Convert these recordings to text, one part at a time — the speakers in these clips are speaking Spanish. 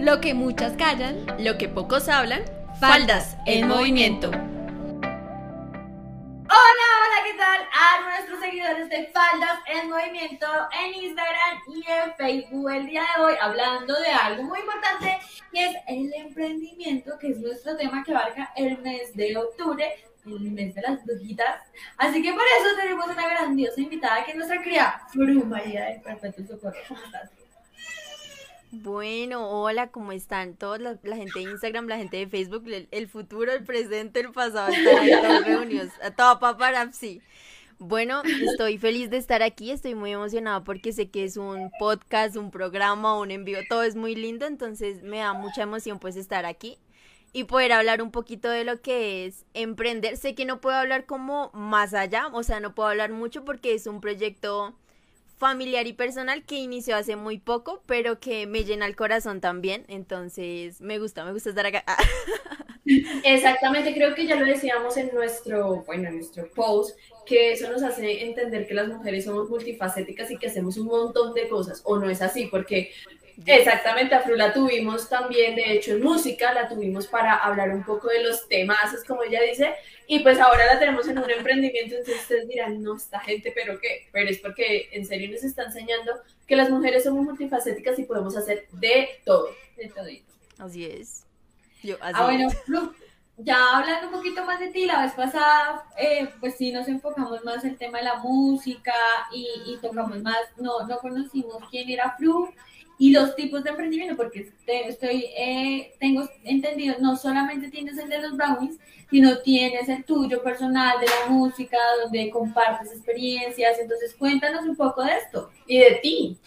Lo que muchas callan, lo que pocos hablan, faldas en movimiento. Hola, hola, ¿qué tal? A nuestros seguidores de Faldas en Movimiento en Instagram y en Facebook el día de hoy hablando de algo muy importante y es el emprendimiento, que es nuestro tema que abarca el mes de octubre, el mes de las brujitas. Así que por eso tenemos una grandiosa invitada que es nuestra querida Fru María de Perpetuo Socorro. ¿Cómo estás? Bueno, hola, ¿cómo están? Toda la, gente de Instagram, la gente de Facebook, el, futuro, el presente, el pasado, están ahí todos reunidos, a toda paparazzi. Bueno, estoy feliz de estar aquí, estoy muy emocionada porque sé que es un podcast, un programa, un envío, todo es muy lindo, entonces me da mucha emoción pues estar aquí y poder hablar un poquito de lo que es emprender. Sé que no puedo hablar como más allá, o sea, no puedo hablar mucho porque es un proyecto familiar y personal que inició hace muy poco, pero que me llena el corazón también. Entonces, me gusta, me gusta estar acá. Exactamente, creo que ya lo decíamos en nuestro, bueno, en nuestro post, que eso nos hace entender que las mujeres somos multifacéticas y que hacemos un montón de cosas, o no es así, porque Exactamente, a Fru la tuvimos también, de hecho, en música, la tuvimos para hablar un poco de los temas, como ella dice, y pues ahora la tenemos en un emprendimiento, entonces ustedes dirán, no, esta gente, pero qué, pero es porque en serio nos está enseñando que las mujeres somos multifacéticas y podemos hacer de todo, de todito. Así es. Yo, así ah, bueno, Fru, ya hablando un poquito más de ti, la vez pasada, eh, pues sí nos enfocamos más en el tema de la música y, y tocamos más, no, no conocimos quién era Fru, y los tipos de emprendimiento, porque estoy, eh, tengo entendido, no solamente tienes el de los brownies, sino tienes el tuyo personal de la música, donde compartes experiencias. Entonces, cuéntanos un poco de esto y de ti.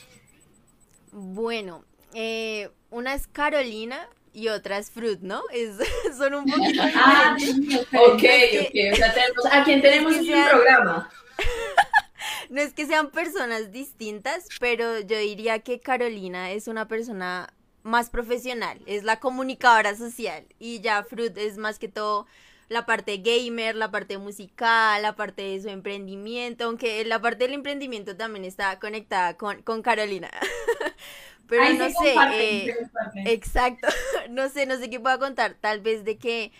Bueno, eh, una es Carolina y otra es Fruit, ¿no? Es, son un poquito Ah, ok, ok. O sea, tenemos, ¿a quién tenemos en el programa? No es que sean personas distintas, pero yo diría que Carolina es una persona más profesional, es la comunicadora social y ya Fruit es más que todo la parte gamer, la parte musical, la parte de su emprendimiento, aunque la parte del emprendimiento también está conectada con, con Carolina. Pero no sé, eh, exacto, no sé, no sé qué puedo contar, tal vez de que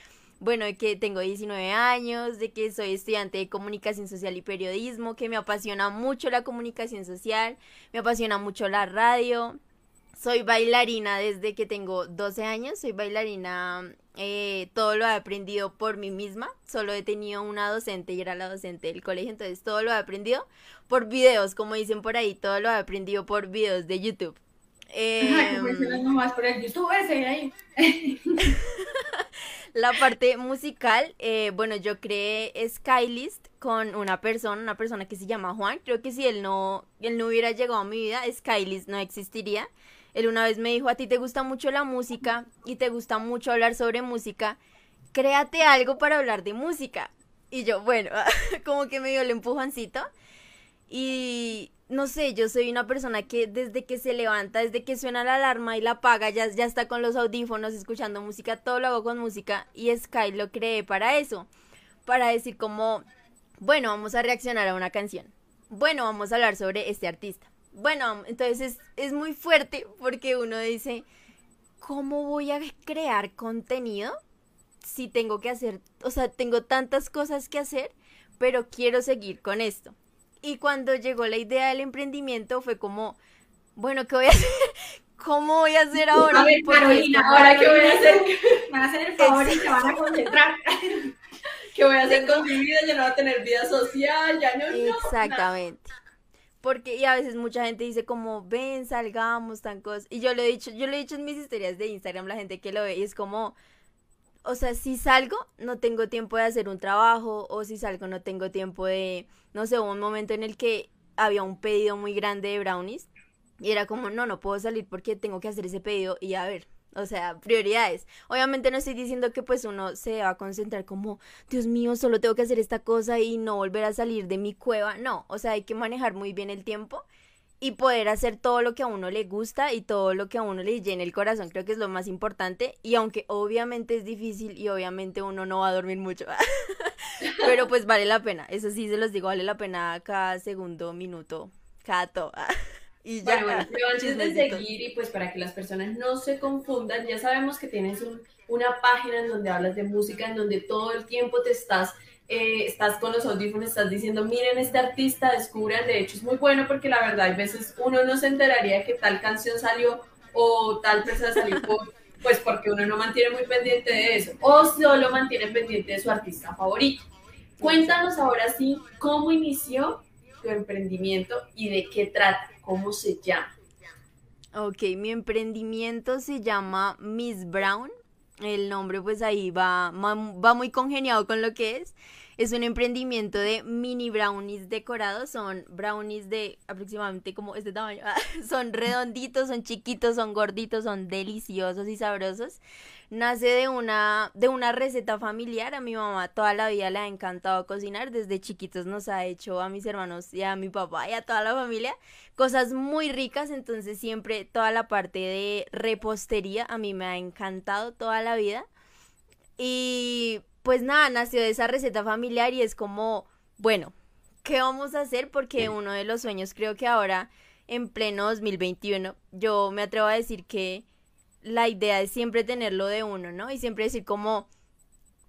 bueno, de que tengo 19 años, de que soy estudiante de comunicación social y periodismo, que me apasiona mucho la comunicación social, me apasiona mucho la radio. Soy bailarina desde que tengo 12 años, soy bailarina, eh, todo lo he aprendido por mí misma, solo he tenido una docente y era la docente del colegio, entonces todo lo he aprendido por videos, como dicen por ahí, todo lo he aprendido por videos de YouTube. Eh, por el ahí. la parte musical, eh, bueno, yo creé Skylist con una persona, una persona que se llama Juan. Creo que si él no, él no hubiera llegado a mi vida, Skylist no existiría. Él una vez me dijo, a ti te gusta mucho la música y te gusta mucho hablar sobre música, créate algo para hablar de música. Y yo, bueno, como que me dio el empujoncito. Y no sé, yo soy una persona que desde que se levanta, desde que suena la alarma y la apaga, ya, ya está con los audífonos escuchando música, todo lo hago con música y Sky lo creé para eso, para decir como, bueno, vamos a reaccionar a una canción, bueno, vamos a hablar sobre este artista. Bueno, entonces es, es muy fuerte porque uno dice, ¿cómo voy a crear contenido si tengo que hacer, o sea, tengo tantas cosas que hacer, pero quiero seguir con esto? Y cuando llegó la idea del emprendimiento fue como, bueno, ¿qué voy a hacer? ¿Cómo voy a hacer ahora? A ver, Carolina, ¿ahora qué voy a hacer? Me van a hacer el favor y se van a concentrar. ¿Qué voy a hacer con mi vida? Ya no voy a tener vida social, ya no. Exactamente. Porque, y a veces mucha gente dice como, ven, salgamos, tan cosas. Y yo lo he dicho, yo lo he dicho en mis historias de Instagram, la gente que lo ve, y es como, o sea, si salgo, no tengo tiempo de hacer un trabajo, o si salgo, no tengo tiempo de, no sé, hubo un momento en el que había un pedido muy grande de brownies, y era como, no, no puedo salir porque tengo que hacer ese pedido, y a ver, o sea, prioridades. Obviamente no estoy diciendo que pues uno se va a concentrar como, Dios mío, solo tengo que hacer esta cosa y no volver a salir de mi cueva. No, o sea, hay que manejar muy bien el tiempo y poder hacer todo lo que a uno le gusta y todo lo que a uno le llene el corazón, creo que es lo más importante. Y aunque obviamente es difícil y obviamente uno no va a dormir mucho, pero pues vale la pena, eso sí se los digo, vale la pena cada segundo, minuto, cada todo. Y ya. Bueno, bueno, antes de seguir y pues para que las personas no se confundan, ya sabemos que tienes una página en donde hablas de música, en donde todo el tiempo te estás, eh, estás con los audífonos, estás diciendo, miren este artista, descubran, de hecho es muy bueno porque la verdad hay veces uno no se enteraría que tal canción salió o tal persona salió pues porque uno no mantiene muy pendiente de eso, o solo mantiene pendiente de su artista favorito. Cuéntanos ahora sí cómo inició tu emprendimiento y de qué trata, cómo se llama. Ok, mi emprendimiento se llama Miss Brown. El nombre pues ahí va, va muy congeniado con lo que es. Es un emprendimiento de mini brownies decorados. Son brownies de aproximadamente como este tamaño. son redonditos, son chiquitos, son gorditos, son deliciosos y sabrosos. Nace de una, de una receta familiar. A mi mamá toda la vida le ha encantado cocinar. Desde chiquitos nos ha hecho a mis hermanos y a mi papá y a toda la familia cosas muy ricas. Entonces siempre toda la parte de repostería a mí me ha encantado toda la vida. Y pues nada, nació de esa receta familiar y es como, bueno, ¿qué vamos a hacer? Porque uno de los sueños creo que ahora, en pleno 2021, yo me atrevo a decir que la idea es siempre tenerlo de uno, ¿no? Y siempre decir como,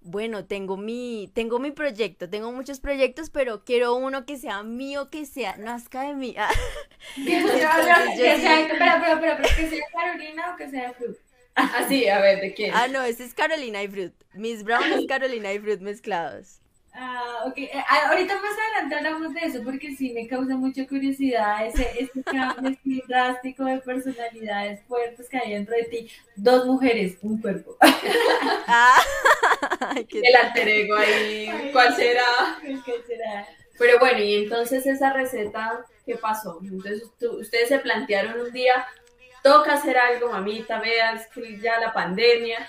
bueno, tengo mi, tengo mi proyecto, tengo muchos proyectos, pero quiero uno que sea mío, que sea, nazca de mí. que sea, espera, espera, espera, que sea Carolina o que sea Fruit. Así, ah, a ver, ¿de quién? Ah, no, ese es Carolina y Fruit. Miss Brown es Carolina y Fruit mezclados. Ah, ok. Eh, ah, ahorita más adelante hablamos de eso porque sí me causa mucha curiosidad ese, ese cambio drástico de personalidades fuertes que hay dentro de ti. Dos mujeres, un cuerpo. Ah, El alter ego ahí, ¿cuál será? ¿Cuál será? Pero bueno, y entonces esa receta, ¿qué pasó? Entonces ustedes se plantearon un día, toca hacer algo, mamita, veas que ya la pandemia.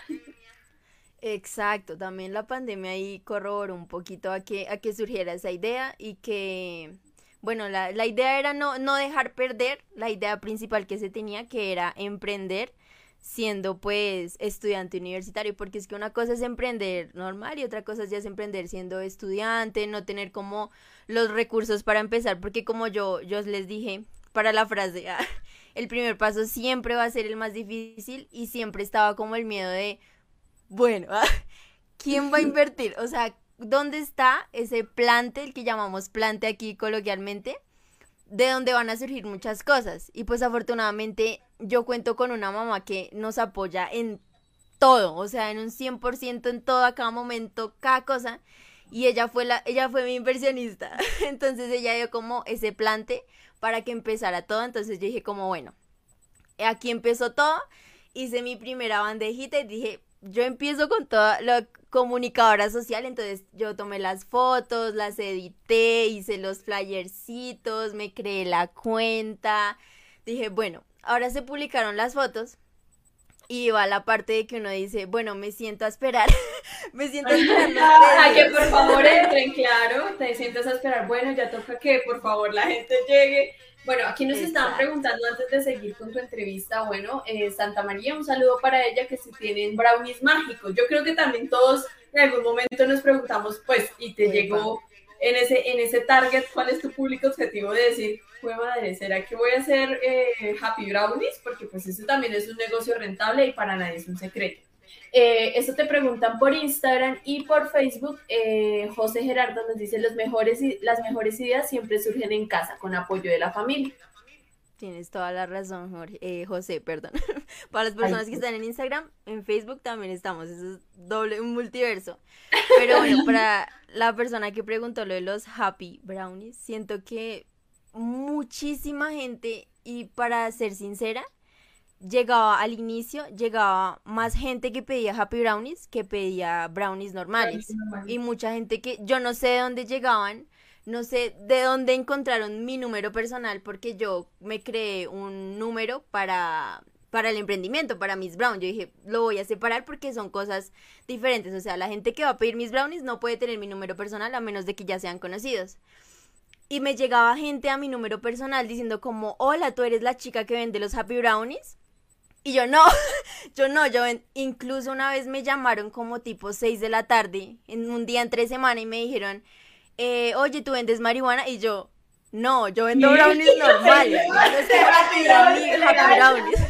Exacto, también la pandemia ahí corroboró un poquito a que, a que surgiera esa idea y que, bueno, la, la idea era no, no dejar perder la idea principal que se tenía, que era emprender siendo pues estudiante universitario, porque es que una cosa es emprender normal y otra cosa ya es emprender siendo estudiante, no tener como los recursos para empezar, porque como yo, yo les dije para la frase, el primer paso siempre va a ser el más difícil y siempre estaba como el miedo de, bueno, ¿quién va a invertir? O sea, ¿dónde está ese plante, el que llamamos plante aquí coloquialmente? De donde van a surgir muchas cosas. Y pues afortunadamente yo cuento con una mamá que nos apoya en todo, o sea, en un 100% en todo, a cada momento, cada cosa. Y ella fue la, ella fue mi inversionista. Entonces ella dio como ese plante para que empezara todo. Entonces yo dije como, bueno, aquí empezó todo. Hice mi primera bandejita y dije, yo empiezo con toda la comunicadora social, entonces yo tomé las fotos, las edité, hice los flyercitos, me creé la cuenta. Dije, bueno, ahora se publicaron las fotos. Y va la parte de que uno dice, bueno, me siento a esperar. me siento a esperar. a que por favor entren, claro. Te sientas a esperar. Bueno, ya toca que por favor la gente llegue. Bueno, aquí nos estaban preguntando antes de seguir con tu entrevista, bueno, eh, Santa María, un saludo para ella que si tienen brownies mágicos. Yo creo que también todos en algún momento nos preguntamos, pues, y te llegó en ese, en ese target, ¿cuál es tu público objetivo de decir, fue madre, ¿será que voy a hacer eh, Happy Brownies? Porque pues eso también es un negocio rentable y para nadie es un secreto. Eh, eso te preguntan por Instagram y por Facebook. Eh, José Gerardo nos dice, Los mejores, las mejores ideas siempre surgen en casa, con apoyo de la familia. Tienes toda la razón, Jorge, eh, José, perdón. Para las personas que están en Instagram, en Facebook también estamos, eso es doble, un multiverso. Pero bueno, para la persona que preguntó lo de los Happy Brownies, siento que muchísima gente, y para ser sincera, llegaba al inicio, llegaba más gente que pedía Happy Brownies que pedía brownies normales. Y mucha gente que yo no sé de dónde llegaban, no sé de dónde encontraron mi número personal porque yo me creé un número para para el emprendimiento, para mis brownies. Yo dije, lo voy a separar porque son cosas diferentes. O sea, la gente que va a pedir mis brownies no puede tener mi número personal a menos de que ya sean conocidos. Y me llegaba gente a mi número personal diciendo como, hola, tú eres la chica que vende los Happy Brownies. Y yo no, yo no, yo incluso una vez me llamaron como tipo 6 de la tarde, en un día entre semana, y me dijeron, eh, oye, ¿tú vendes marihuana? Y yo, No, yo vendo brownies normales. No es que Happy brownie, brownies.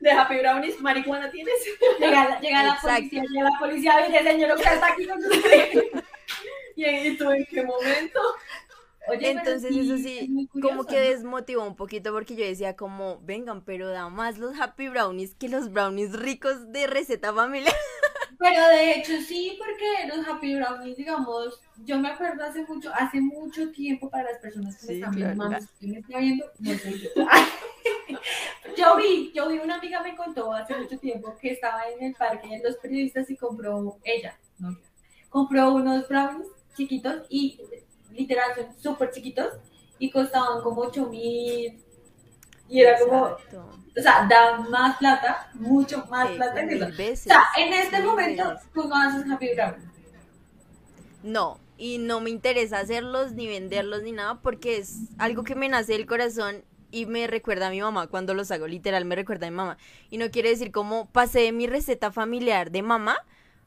De Happy Brownies, marihuana tienes. Llega, llega la policía, llega la policía dice, señor, usted está aquí con ¿Y y tú en qué momento? Oye, Entonces eso es sí, como que desmotivó un poquito porque yo decía como, vengan, pero da más los happy brownies que los brownies ricos de receta familiar. Pero de hecho sí, porque los Happy Brownies, digamos, yo me acuerdo hace mucho, hace mucho tiempo para las personas que me están viendo, mames, ¿quién me está viendo? No soy yo. yo vi, yo vi una amiga me contó hace mucho tiempo que estaba en el parque de los periodistas y compró ella, no compró unos brownies chiquitos y literal son súper chiquitos y costaban como 8 mil y era como, o sea, da más plata, mucho más Eh, plata que eso. O veces. sea, en este momento veces. tú no haces Happy Brownie. No, y no me interesa hacerlos ni venderlos ni nada porque es algo que me nace del corazón y me recuerda a mi mamá cuando los hago, literal me recuerda a mi mamá. Y no quiere decir como pasé mi receta familiar de mamá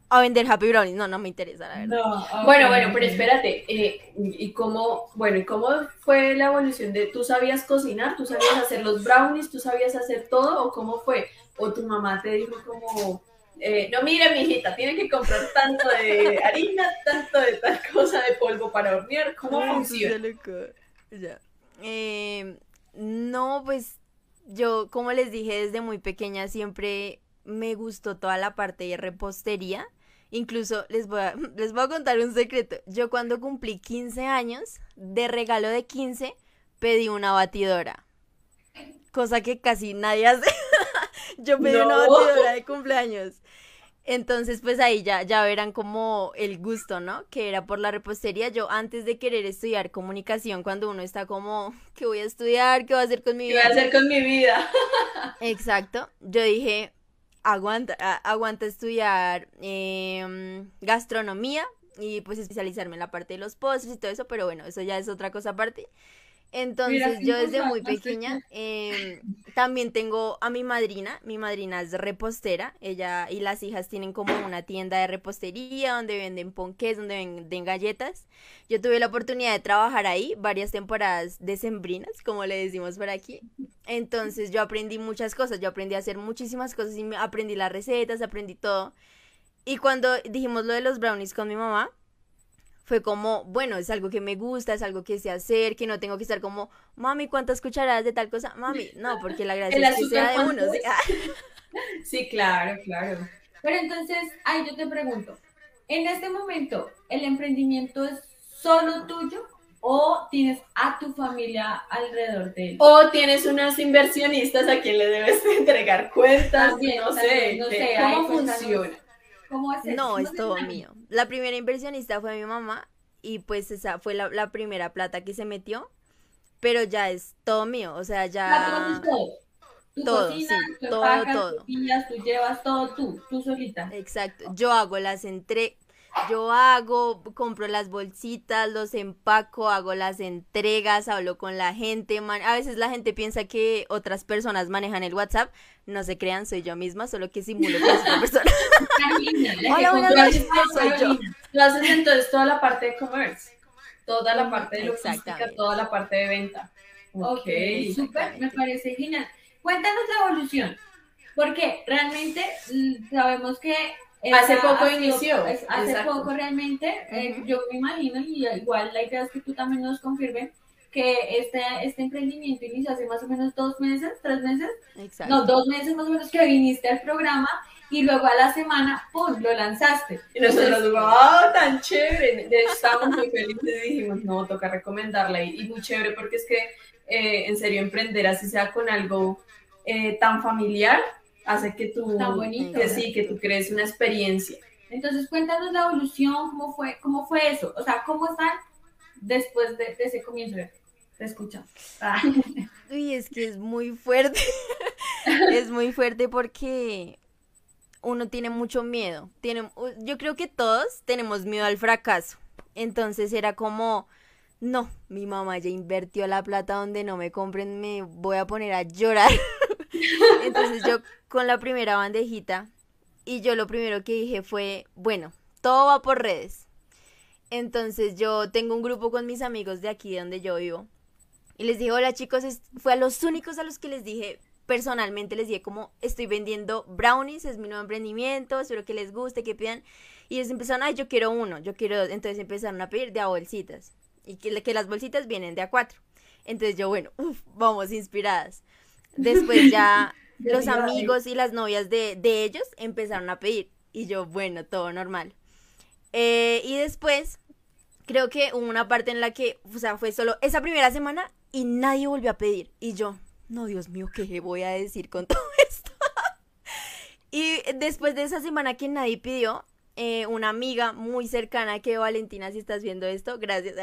a vender happy brownies. No, no me interesa, la verdad. No, Bueno, bueno, pero espérate, eh, ¿y cómo, bueno, ¿y cómo fue la evolución de, tú sabías cocinar, tú sabías hacer los brownies, tú sabías hacer todo, o cómo fue? O tu mamá te dijo como, eh, no, mire, mijita, tiene que comprar tanto de harina, tanto de tal cosa de polvo para hornear, ¿cómo Ay, funciona? Ya. Eh, no, pues yo, como les dije desde muy pequeña, siempre me gustó toda la parte de repostería. Incluso les voy a, les voy a contar un secreto. Yo cuando cumplí 15 años, de regalo de 15, pedí una batidora. Cosa que casi nadie hace. Yo pedí una batidora de cumpleaños. Entonces, pues ahí ya, ya verán como el gusto, ¿no? Que era por la repostería. Yo antes de querer estudiar comunicación, cuando uno está como, ¿qué voy a estudiar? ¿Qué voy a hacer con mi ¿Qué voy vida? a hacer con mi vida? Exacto. Yo dije, aguanta, aguanta estudiar em, gastronomía y pues especializarme en la parte de los postres y todo eso, pero bueno, eso ya es otra cosa aparte. Entonces yo desde muy pequeña em, también tengo a mi madrina, mi madrina es repostera, ella y las hijas tienen como una tienda de repostería donde venden ponqués, donde venden galletas. Yo tuve la oportunidad de trabajar ahí varias temporadas decembrinas, como le decimos por aquí. Entonces yo aprendí muchas cosas, yo aprendí a hacer muchísimas cosas y aprendí las recetas, aprendí todo. Y cuando dijimos lo de los brownies con mi mamá, fue como, bueno, es algo que me gusta, es algo que sé hacer, que no tengo que estar como, mami, ¿cuántas cucharadas de tal cosa? Mami, no, porque la gracia ¿El es que sea de uno. ¿sí? Sí, claro, claro. Pero entonces, ahí yo te pregunto, en este momento, ¿el emprendimiento es solo tuyo o tienes a tu familia alrededor de él? O tienes unas inversionistas a quien le debes entregar cuentas, También, no sé, también, no ¿qué- sé, ¿cómo cuéntanos. funciona? ¿Cómo es eso? No, es todo mío. La primera inversionista fue mi mamá y pues esa fue la, la primera plata que se metió, pero ya es todo mío, o sea, ya... todo. Tú Todo, cocinas, sí, tú todo, todo. tú pillas, tú llevas todo tú, tú solita. Exacto, yo hago las entre, yo hago, compro las bolsitas, los empaco, hago las entregas, hablo con la gente, man- a veces la gente piensa que otras personas manejan el WhatsApp, no se crean, soy yo misma, solo que simulo que es otra persona. Hola, buenas noches, soy yo. Tú haces entonces toda la parte de commerce, toda la parte de logística, toda la parte de venta. Ok, Ok. súper, me parece genial. Cuéntanos la evolución, porque realmente mm, sabemos que Hace esta poco sido- inició, es- hace exacto. poco realmente, eh, Ujú. yo me imagino, y igual la idea es que tú también nos confirmes, que este, este emprendimiento inició hace más o menos dos meses, tres meses, Exacto. no, dos meses más o menos que viniste al programa y luego a la semana, ¡pum!, lo lanzaste. Y nosotros, wow, tan chévere. De hecho, estábamos muy felices y dijimos, no, toca recomendarla. Y, y muy chévere porque es que, eh, en serio, emprender así sea con algo eh, tan familiar, hace que tú, Tan bonito. que sí, que tú crees una experiencia. Entonces, cuéntanos la evolución, cómo fue, cómo fue eso, o sea, cómo están después de, de ese comienzo. Te escuchamos. Ah. Uy, es que es muy fuerte. es muy fuerte porque uno tiene mucho miedo. Tiene, yo creo que todos tenemos miedo al fracaso. Entonces era como, no, mi mamá ya invirtió la plata donde no me compren, me voy a poner a llorar. Entonces yo con la primera bandejita y yo lo primero que dije fue, bueno, todo va por redes. Entonces yo tengo un grupo con mis amigos de aquí donde yo vivo Y les dije, hola chicos, fue a los únicos a los que les dije personalmente, les dije como estoy vendiendo brownies, es mi nuevo emprendimiento, espero que les guste, que pidan. Y ellos empezaron, ay, yo quiero uno, yo quiero, dos". entonces empezaron a pedir de a bolsitas. Y que, que las bolsitas vienen de a cuatro. Entonces yo, bueno, uf, vamos inspiradas. Después ya los a amigos y las novias de, de ellos empezaron a pedir. Y yo, bueno, todo normal. Eh, y después, creo que hubo una parte en la que, o sea, fue solo esa primera semana y nadie volvió a pedir. Y yo, no, Dios mío, ¿qué voy a decir con todo esto? y después de esa semana que nadie pidió, eh, una amiga muy cercana que Valentina, si estás viendo esto, gracias.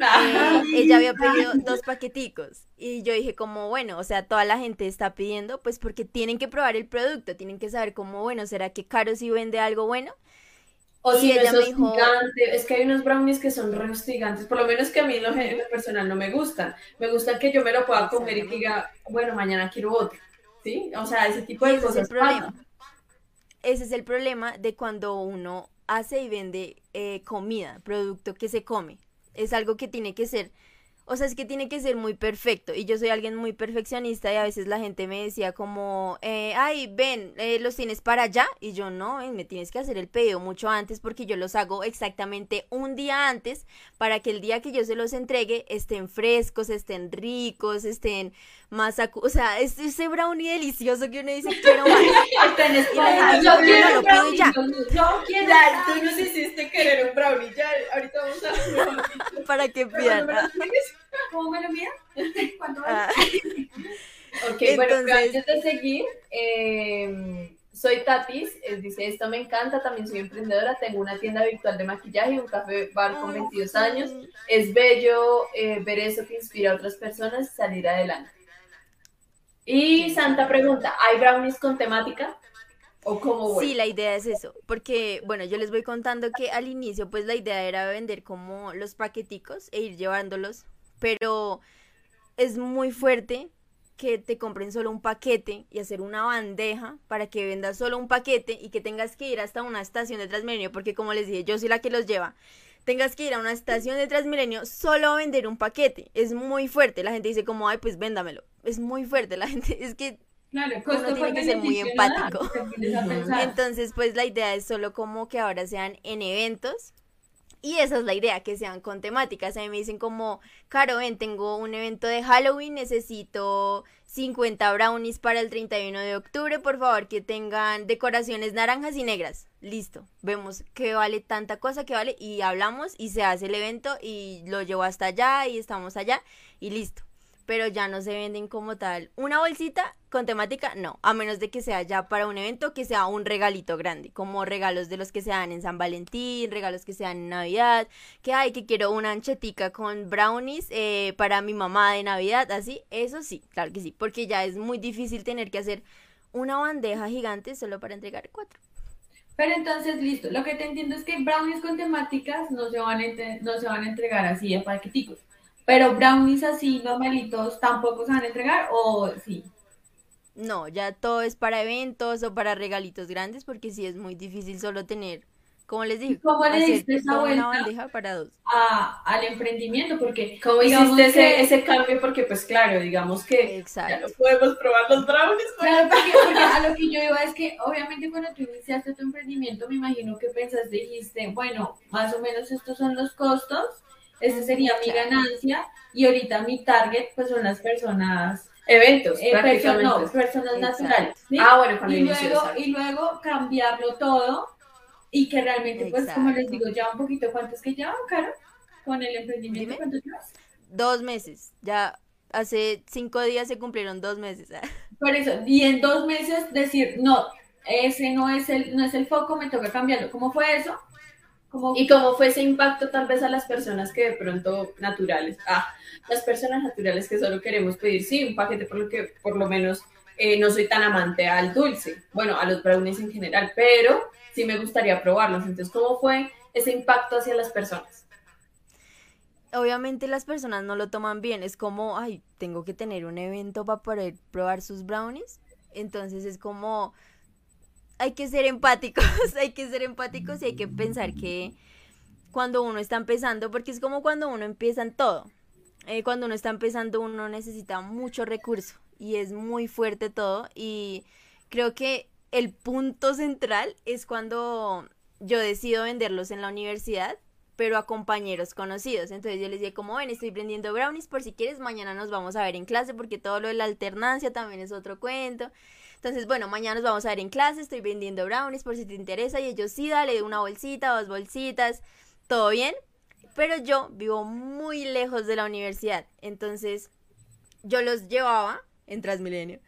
Ah, eh, ella había pedido dos paqueticos y yo dije como bueno, o sea, toda la gente está pidiendo pues porque tienen que probar el producto, tienen que saber como bueno, ¿será que Caro sí vende algo bueno? O Y si no ella es me dijo- hostigante, es que hay unos brownies que son re hostigantes, por lo menos que a mí en lo, en lo personal no me gustan. Me gustan que yo me lo pueda comer y que diga, bueno, mañana quiero otro. ¿Sí? O sea, ese tipo de ese es el cosas problema. Ese es el problema de cuando uno hace y vende eh, comida, producto que se come. Es algo que tiene que ser, o sea, es que tiene que ser muy perfecto. Y yo soy alguien muy perfeccionista y a veces la gente me decía como, eh, ay, ven, eh, los tienes para allá. Y yo no, ven, me tienes que hacer el pedido mucho antes porque yo los hago exactamente un día antes para que el día que yo se los entregue estén frescos, estén ricos, estén más, o sea, es ese brownie delicioso que uno dice, quiero más. Gente Yo quiero "No, lo pido ya". brownie, Yo quiero Ya, tú nos hiciste querer un brownie, ya, ahorita vamos a... para que pidan. ¿Cómo me lo mira? ¿Cuánto? Ah, Ok, bueno, pero antes de seguir, eh, soy Tatis, dice, esto me encanta, también soy emprendedora, tengo una tienda virtual de maquillaje y un café bar con 22 años. Es bello eh, ver eso que inspira a otras personas a salir adelante. Y Santa pregunta, ¿hay brownies con temática? ¿O cómo voy? Sí, la idea es eso, porque bueno, yo les voy contando que al inicio pues la idea era vender como los paqueticos e ir llevándolos, pero es muy fuerte que te compren solo un paquete y hacer una bandeja para que vendas solo un paquete y que tengas que ir hasta una estación de Transmilenio, porque como les dije, yo soy la que los lleva. Tengas que ir a una estación de Transmilenio solo a vender un paquete. Es muy fuerte. La gente dice como, ay, pues véndamelo. Es muy fuerte. La gente, es que Claro, Uno costo tiene que ser muy empático. Entonces, pues la idea es solo como que ahora sean en eventos. Y esa es la idea, que sean con temáticas. A mí me dicen como, Caro, ven, tengo un evento de Halloween, necesito 50 brownies para el 31 de octubre, por favor, que tengan decoraciones naranjas y negras. Listo, vemos qué vale tanta cosa que vale y hablamos y se hace el evento y lo llevo hasta allá y estamos allá y listo. Pero ya no se venden como tal. Una bolsita con temática, no, a menos de que sea ya para un evento que sea un regalito grande, como regalos de los que se dan en San Valentín, regalos que se dan en Navidad, que hay que quiero una anchetica con brownies eh, para mi mamá de Navidad, así, eso sí, claro que sí, porque ya es muy difícil tener que hacer una bandeja gigante solo para entregar cuatro. Pero entonces, listo, lo que te entiendo es que brownies con temáticas no se van a, no se van a entregar así a paqueticos. Pero brownies así normalitos tampoco se van a entregar o sí. No, ya todo es para eventos o para regalitos grandes, porque sí es muy difícil solo tener, como les dije, cómo le hacer diste esa toda una bandeja para dos. a- al emprendimiento, porque ¿Cómo hiciste ese, que- ese cambio? Porque pues claro, digamos que ya Exacto. no podemos probar los brownies. pues. Claro, porque, porque a lo que yo iba es que obviamente cuando tú iniciaste tu emprendimiento me imagino que pensaste, dijiste, bueno, más o menos estos son los costos, esta sería mi Claro. ganancia y ahorita mi target pues son las personas, Eventos, eh, perso- prácticamente. no, personas Exacto. naturales. ¿sí? Ah, bueno, cuando y, luego, y luego cambiarlo todo y que realmente pues como les digo, ya un poquito, ¿cuánto es que llevan, Caro? Con el emprendimiento, Dime. ¿cuánto llevas? Dos meses, ya hace cinco días se cumplieron dos meses. Por eso, y en dos meses decir, no, ese no es el, no es el foco, me toca cambiarlo. ¿Cómo fue eso? ¿Cómo Y cómo fue ese impacto tal vez a las personas que de pronto naturales, ah, las personas naturales que solo queremos pedir, sí, un paquete por lo que por lo menos eh, no soy tan amante al dulce, bueno, a los brownies en general, pero sí me gustaría probarlos. Entonces, ¿cómo fue ese impacto hacia las personas? Obviamente las personas no lo toman bien, es como, ay, tengo que tener un evento para poder probar sus brownies. Entonces es como, hay que ser empáticos, hay que ser empáticos y hay que pensar que cuando uno está empezando, porque es como cuando uno empieza en todo. eh, cuando uno está empezando uno necesita mucho recurso y es muy fuerte todo y creo que el punto central es cuando yo decido venderlos en la universidad pero a compañeros conocidos. Entonces yo les dije como, ven, estoy vendiendo brownies por si quieres, mañana nos vamos a ver en clase porque todo lo de la alternancia también es otro cuento. Entonces, bueno, mañana nos vamos a ver en clase, estoy vendiendo brownies por si te interesa y ellos sí, dale una bolsita, dos bolsitas, todo bien. Pero yo vivo muy lejos de la universidad, entonces yo los llevaba en Transmilenio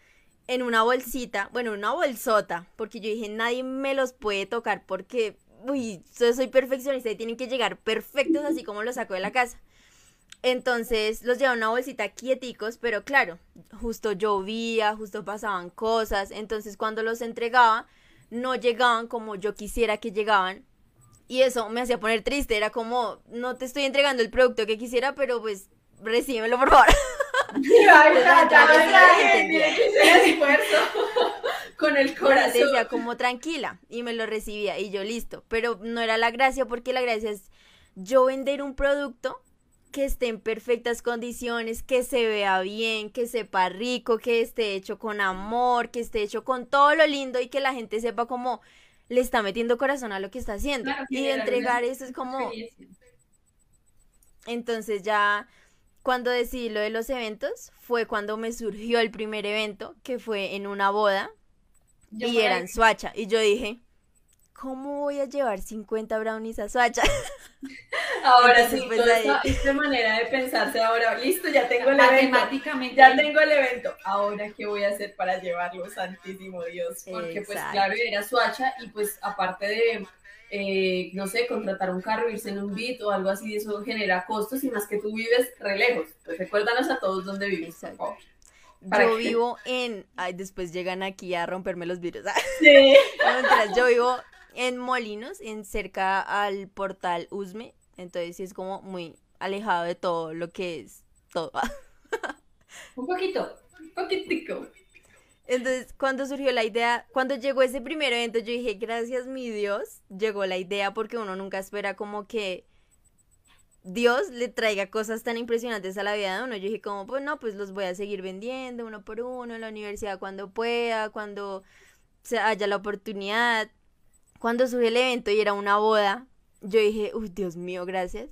en una bolsita, bueno, una bolsota, porque yo dije, nadie me los puede tocar porque uy, soy perfeccionista y tienen que llegar perfectos así como los saco de la casa. Entonces los llevaba una bolsita quieticos, pero claro, justo llovía, justo pasaban cosas. Entonces cuando los entregaba, no llegaban como yo quisiera que llegaban. Y eso me hacía poner triste. Era como, no te estoy entregando el producto que quisiera, pero pues recíbemelo por favor. con el corazón. decía como tranquila y me lo recibía y yo listo. Pero no era la gracia porque la gracia es yo vender un producto que esté en perfectas condiciones, que se vea bien, que sepa rico, que esté hecho con amor, que esté hecho con todo lo lindo y que la gente sepa cómo le está metiendo corazón a lo que está haciendo. y entregar eso es como... Entonces ya cuando decidí lo de los eventos fue cuando me surgió el primer evento, que fue en una boda y era en Suacha. Y yo dije, ¿cómo voy a llevar 50 brownies a Suacha? Ahora sí, pues, esta, manera de pensarse ahora, listo, ya tengo el evento. Ya tengo el evento. Ahora, ¿qué voy a hacer para llevarlo, santísimo Dios? Porque pues claro, era Suacha y pues aparte de, eh, no sé, contratar un carro, irse en un beat o algo así, eso genera costos y más que tú vives re lejos. Pues recuérdanos a todos dónde vives, yo vivo en. Ay, después llegan aquí a romperme los vidrios. Sí. yo vivo en Molinos, en cerca al portal Usme. Entonces sí es como muy alejado de todo lo que es todo. un poquito, un poquitico. Entonces, cuando surgió la idea, cuando llegó ese primer evento, yo dije, gracias mi Dios, llegó la idea porque uno nunca espera como que Dios le traiga cosas tan impresionantes a la vida de uno. Yo dije como, pues no, pues los voy a seguir vendiendo uno por uno en la universidad cuando pueda, cuando se haya la oportunidad. Cuando surgió el evento y era una boda, yo dije, uy, Dios mío, gracias.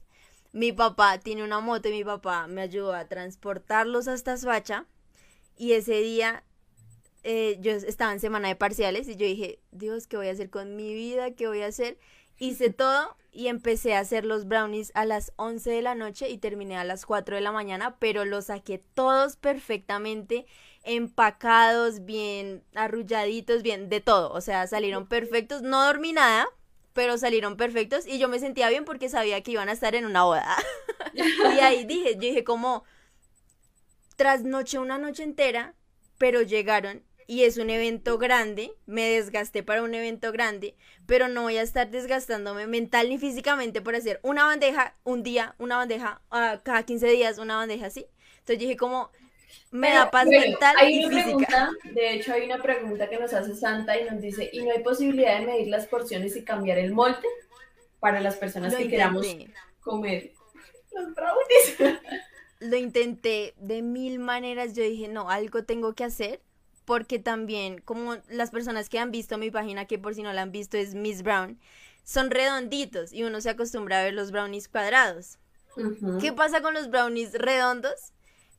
Mi papá tiene una moto y mi papá me ayudó a transportarlos hasta Suacha. Y ese día eh, yo estaba en semana de parciales y yo dije, Dios, ¿qué voy a hacer con mi vida? ¿Qué voy a hacer? Hice todo y empecé a hacer los brownies a las 11 de la noche y terminé a las 4 de la mañana, pero los saqué todos perfectamente empacados, bien arrulladitos, bien de todo, o sea, salieron perfectos, no dormí nada, pero salieron perfectos. Y yo me sentía bien porque sabía que iban a estar en una boda. y ahí dije, yo dije como trasnoché una noche entera, pero llegaron y es un evento grande, me desgasté para un evento grande, pero no voy a estar desgastándome mental ni físicamente por hacer una bandeja un día, una bandeja uh, cada 15 días, una bandeja así. Entonces dije como, me da paz mental y física. de hecho, hay una pregunta que nos hace Santa y nos dice, ¿y no hay posibilidad de medir las porciones y cambiar el molde para las personas que queramos comer los brownies? Lo intenté de mil maneras, yo dije, no, algo tengo que hacer porque también como las personas que han visto mi página, que por si no la han visto es Miss Brown, son redonditos y uno se acostumbra a ver los brownies cuadrados. ¿Qué pasa con los brownies redondos?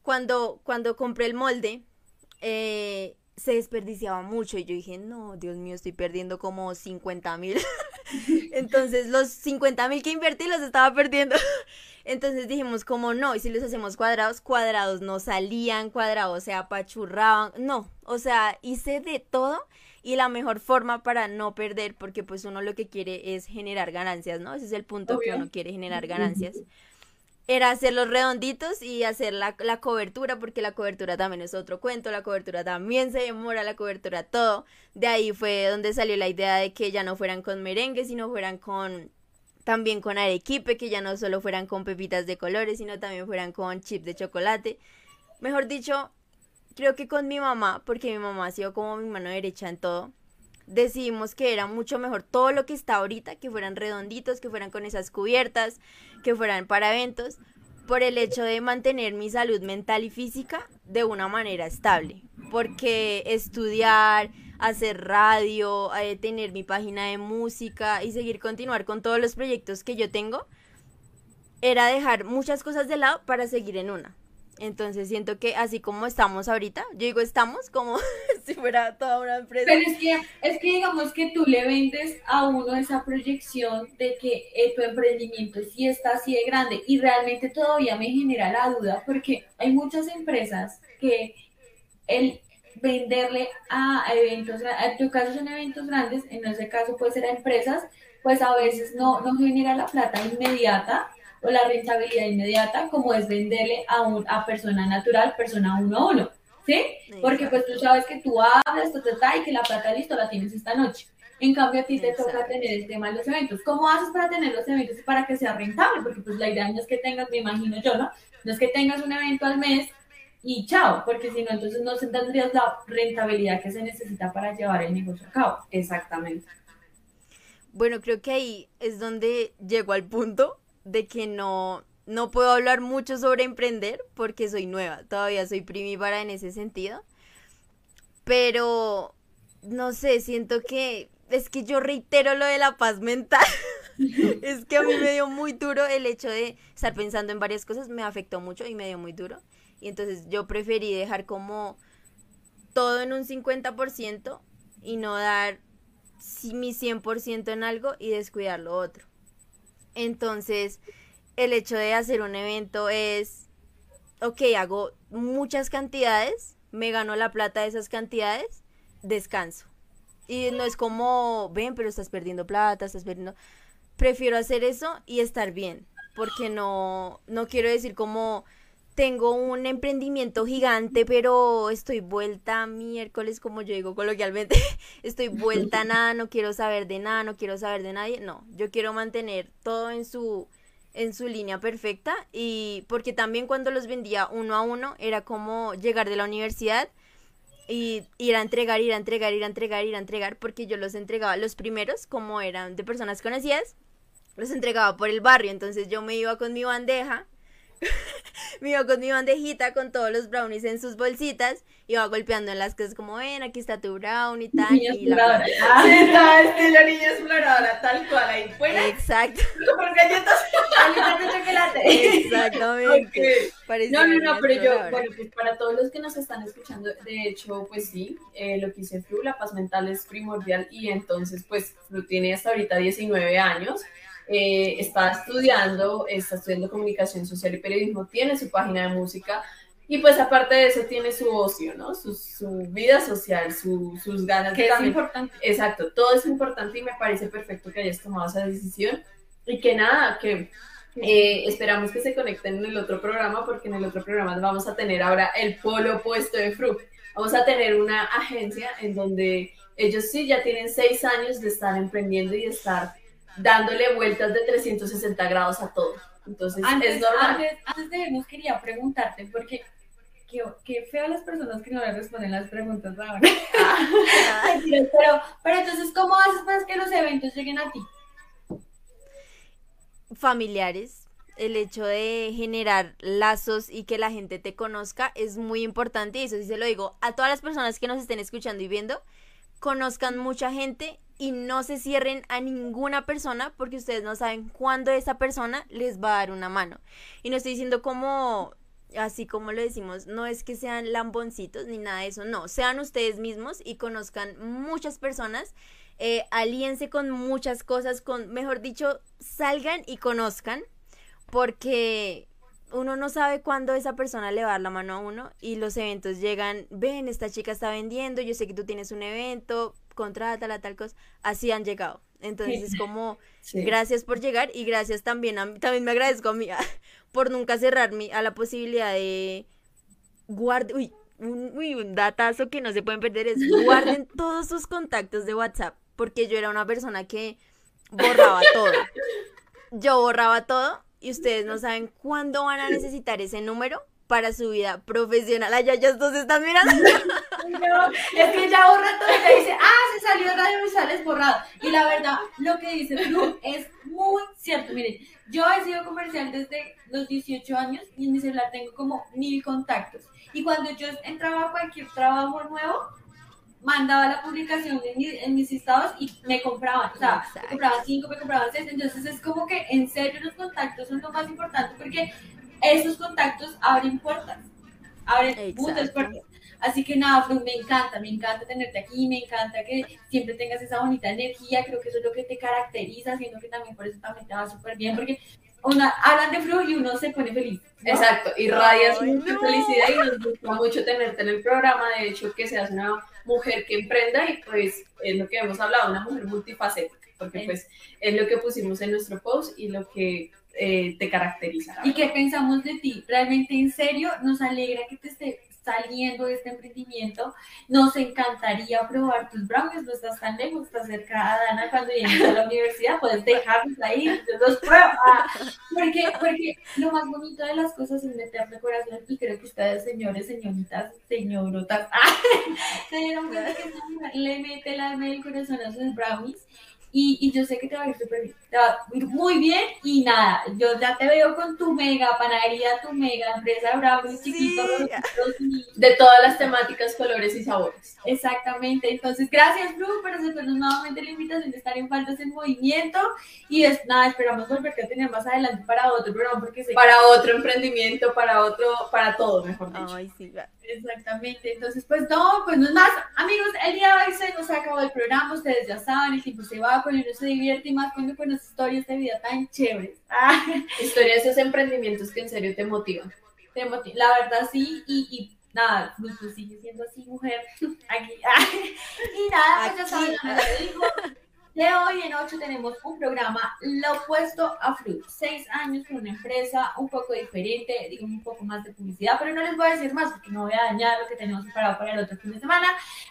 Cuando, cuando compré el molde, eh, se desperdiciaba mucho y yo dije, no, Dios mío, estoy perdiendo como 50 mil. Entonces los 50 mil que invertí los estaba perdiendo. Entonces dijimos, como no, y si los hacemos cuadrados, cuadrados no salían, cuadrados se apachurraban, no, o sea, hice de todo y la mejor forma para no perder, porque pues uno lo que quiere es generar ganancias, ¿no? Ese es el punto que uno quiere generar ganancias. Era hacer los redonditos y hacer la, la cobertura, porque la cobertura también es otro cuento, la cobertura también se demora, la cobertura todo. De ahí fue donde salió la idea de que ya no fueran con merengue, sino fueran con también con arequipe, que ya no solo fueran con pepitas de colores, sino también fueran con chips de chocolate. Mejor dicho, creo que con mi mamá, porque mi mamá ha sido como mi mano derecha en todo, decidimos que era mucho mejor todo lo que está ahorita, que fueran redonditos, que fueran con esas cubiertas, que fueran para eventos, por el hecho de mantener mi salud mental y física de una manera estable. Porque estudiar, hacer radio, eh, tener mi página de música y seguir continuar con todos los proyectos que yo tengo, era dejar muchas cosas de lado para seguir en una. Entonces siento que así como estamos ahorita, yo digo estamos como si fuera toda una empresa. Pero es que, es que digamos que tú le vendes a uno esa proyección de que eh, tu emprendimiento sí está así de grande y realmente todavía me genera la duda porque hay muchas empresas que el venderle a eventos, en tu caso son eventos grandes, en ese caso puede ser a empresas, pues a veces no, no genera la plata inmediata o la rentabilidad inmediata como es venderle a, un, a persona natural, persona uno a uno, ¿sí? Porque pues tú sabes que tú hablas, y que la plata listo la tienes esta noche. En cambio, a ti te toca tener el tema de los eventos. ¿Cómo haces para tener los eventos y para que sea rentable? Porque pues la idea no es que tengas, me imagino yo, ¿no? No es que tengas un evento al mes y chao, porque si no, entonces no tendrías la rentabilidad que se necesita para llevar el negocio a cabo. Exactamente. Bueno, creo que ahí es donde llego al punto de que no, no puedo hablar mucho sobre emprender porque soy nueva, todavía soy primípara en ese sentido. Pero, no sé, siento que es que yo reitero lo de la paz mental. es que a mí me dio muy duro el hecho de estar pensando en varias cosas, me afectó mucho y me dio muy duro. Y entonces yo preferí dejar como todo en un 50% y no dar mi 100% en algo y descuidar lo otro. Entonces, el hecho de hacer un evento es, ok, hago muchas cantidades, me gano la plata de esas cantidades, descanso. Y no es como, ven, pero estás perdiendo plata, estás perdiendo... Prefiero hacer eso y estar bien, porque no, no quiero decir como tengo un emprendimiento gigante, pero estoy vuelta miércoles, como yo digo coloquialmente, estoy vuelta a nada, no quiero saber de nada, no quiero saber de nadie. No, yo quiero mantener todo en su en su línea perfecta. Y porque también cuando los vendía uno a uno era como llegar de la universidad y ir a entregar, ir a entregar, ir a entregar, ir a entregar, porque yo los entregaba los primeros como eran de personas conocidas, los entregaba por el barrio, entonces yo me iba con mi bandeja me iba con mi bandejita con todos los brownies en sus bolsitas, iba golpeando en las casas como, ven, aquí está tu brownie, tal. Niña y exploradora. Ah, niña exploradora, tal cual, ahí fuera. Exacto. Con galletas. Galletas de chocolate. Exactamente. Okay. No, no, no, pero yo, bueno, pues para todos los que nos están escuchando, de hecho, pues sí, eh, lo que hice Flu, la paz mental es primordial y entonces, pues, Flu tiene hasta ahorita 19 años. Eh, está estudiando, está estudiando comunicación social y periodismo, tiene su página de música y pues aparte de eso tiene su ocio, ¿no? Su, vida social, sus ganas que es importante. Exacto, todo es importante y me parece perfecto que hayas tomado esa decisión y que nada, que eh, esperamos que se conecten en el otro programa porque en el otro programa vamos a tener ahora el polo opuesto de FRUC. Vamos a tener una agencia en donde ellos sí ya tienen seis años de estar emprendiendo y de estar dándole vueltas de 360 grados a todo. Entonces, antes, es normal. Antes, de irnos, quería preguntarte, porque qué, qué feo las personas que no le responden las preguntas ahora. pero, pero entonces, ¿cómo haces para que los eventos lleguen a ti? Familiares. El hecho de generar lazos y que la gente te conozca es muy importante y eso sí se lo digo a todas las personas que nos estén escuchando y viendo, conozcan mucha gente y no se cierren a ninguna persona porque ustedes no saben cuándo esa persona les va a dar una mano. Y no estoy diciendo como, así como lo decimos, no es que sean lamboncitos ni nada de eso, no, sean ustedes mismos y conozcan muchas personas, eh, alíense con muchas cosas, con, mejor dicho, salgan y conozcan porque uno no sabe cuándo esa persona le va a dar la mano a uno y los eventos llegan, ven, esta chica está vendiendo, yo sé que tú tienes un evento, contrátala, tal cosa, así han llegado. Entonces es como, gracias por llegar y gracias también, a, también me agradezco a mí por nunca cerrarme a la posibilidad de guardar, uy, un, uy, un datazo que no se pueden perder es guarden todos sus contactos de WhatsApp, porque yo era una persona que borraba todo. Yo borraba todo y ustedes no saben cuándo van a necesitar ese número para su vida profesional. Ay, ya, ya todos están mirando. No, es que ya borra todo y ya dice, ah, se salió Radio Visuales borrado. Y la verdad, lo que dice Blue es muy cierto. Miren, yo he sido comercial desde los 18 años y en mi celular tengo como mil contactos. Y cuando yo entraba a cualquier trabajo nuevo, mandaba la publicación en, mi- en mis estados y me compraban, o sea, me compraban cinco, me compraban seis, entonces es como que en serio los contactos son lo más importante porque esos contactos abren puertas, abren muchas puertas. Así que nada, Flu, me encanta, me encanta tenerte aquí, me encanta que siempre tengas esa bonita energía, creo que eso es lo que te caracteriza, siento que también por eso también te va súper bien, porque una, hablan de Flu y uno se pone feliz. ¿no? Exacto, irradias Ay, mucha no. felicidad y nos gusta mucho tenerte en el programa, de hecho que seas una mujer que emprenda y pues es lo que hemos hablado, una mujer multifacética, porque Sí. pues es lo que pusimos en nuestro post y lo que eh, te caracteriza. ¿Y qué pensamos de ti? Realmente, en serio, nos alegra que te esté saliendo de este emprendimiento. Nos encantaría probar tus brownies. No estás tan lejos, estás cerca a Dana cuando llegues a la universidad. Puedes dejarlos ahí, los pruebo. Ah, porque, porque lo más bonito de las cosas es meterle corazón. Y creo que ustedes, señores, señoritas, señorotas, ah, se dieron cuenta que esta mujer le mete el alma y el corazón a sus brownies. Y, y yo sé que te va a ir súper bien, te va a ir muy bien y nada, yo ya te veo con tu mega panadería, tu mega empresa brownies Sí. chiquitos, De todas las temáticas, colores y sabores. Exactamente, entonces gracias Blue por aceptarnos nuevamente la invitación de estar en Faltas en Movimiento y es nada, esperamos volverte a tener más adelante para otro programa porque sé Para otro emprendimiento, para otro, para todo, mejor dicho. Ay, sí. va. Exactamente, entonces pues no, pues no es más, amigos, el día de hoy se nos acabó el programa, ustedes ya saben, el tiempo se va, cuando uno se divierte y más cuando conoce historias de vida tan chéveres. Ah, Historias de esos emprendimientos que en serio te motivan. te moti- la verdad sí, y, y nada, tú sigues siendo así mujer, aquí, y nada, pues ya saben. De hoy en 8 tenemos un programa lo opuesto a Fruit. Seis años con una empresa un poco diferente, digo un poco más de publicidad, pero no les voy a decir más porque no voy a dañar lo que tenemos preparado para el otro fin de semana,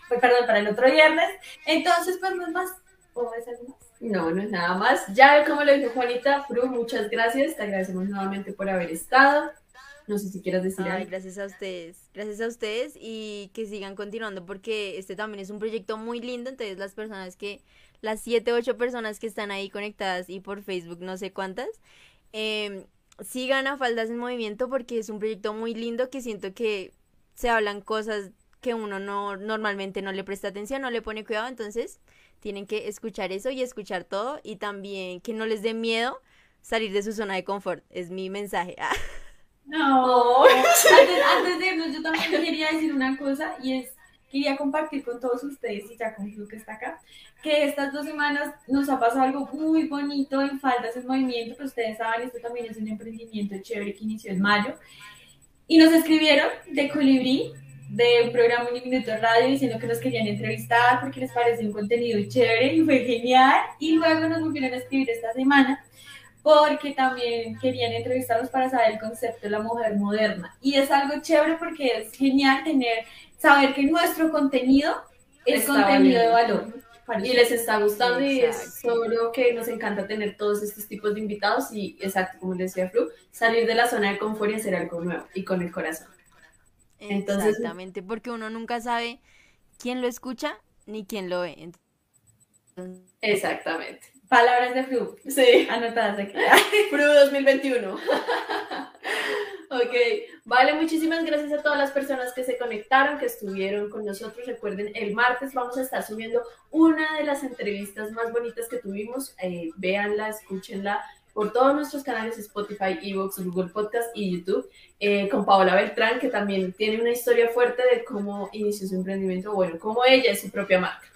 pues perdón, para el otro viernes. Entonces, pues no es más. ¿O es algo más? No, no es nada más. Ya como lo dijo Juanita, Fru, muchas gracias. Te agradecemos nuevamente por haber estado. No sé si quieras decir Ay, algo. gracias a ustedes, gracias a ustedes y que sigan continuando porque este también es un proyecto muy lindo, entonces las personas que, las siete, ocho personas que están ahí conectadas y por Facebook no sé cuántas, em, sigan a Faldas en Movimiento porque es un proyecto muy lindo que siento que se hablan cosas que uno no normalmente no le presta atención, no le pone cuidado, entonces tienen que escuchar eso y escuchar todo y también que no les dé miedo salir de su zona de confort, es mi mensaje. No. Antes, antes de irnos, yo también quería decir una cosa y es, quería compartir con todos ustedes y ya con Flu que está acá, que estas dos semanas nos ha pasado algo muy bonito en Faldas en Movimiento, que ustedes saben, esto también es un emprendimiento chévere que inició en mayo. Y nos escribieron de Colibrí, de un programa Un Minuto Radio, diciendo que nos querían entrevistar porque les parece un contenido chévere y fue genial. Y luego nos volvieron a escribir esta semana porque también querían entrevistarlos para saber el concepto de la mujer moderna. Y es algo chévere porque es genial tener, saber que nuestro contenido es Está contenido de valor. Y les está gustando y es solo que nos encanta tener todos estos tipos de invitados y, exacto, como les decía Fru, salir de la zona de confort y hacer algo nuevo y con el corazón. Entonces- Exactamente, porque uno nunca sabe quién lo escucha ni quién lo ve. Entonces, Exactamente. Palabras de Flu, Sí. anotadas aquí. Fru 2021. ok, vale, muchísimas gracias a todas las personas que se conectaron, que estuvieron con nosotros. Recuerden, el martes vamos a estar subiendo una de las entrevistas más bonitas que tuvimos. Eh, véanla, escúchenla por todos nuestros canales Spotify, Evox, Google Podcast y YouTube, eh, con Paola Beltrán, que también tiene una historia fuerte de cómo inició su emprendimiento, bueno, cómo ella es su propia marca.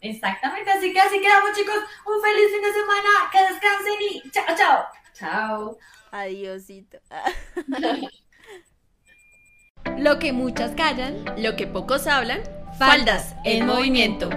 Exactamente, así que así quedamos chicos. Un feliz fin de semana, que descansen y chao, chao. Chao. adiosito. Lo que muchas callan, Lo que pocos hablan, faldas en movimiento.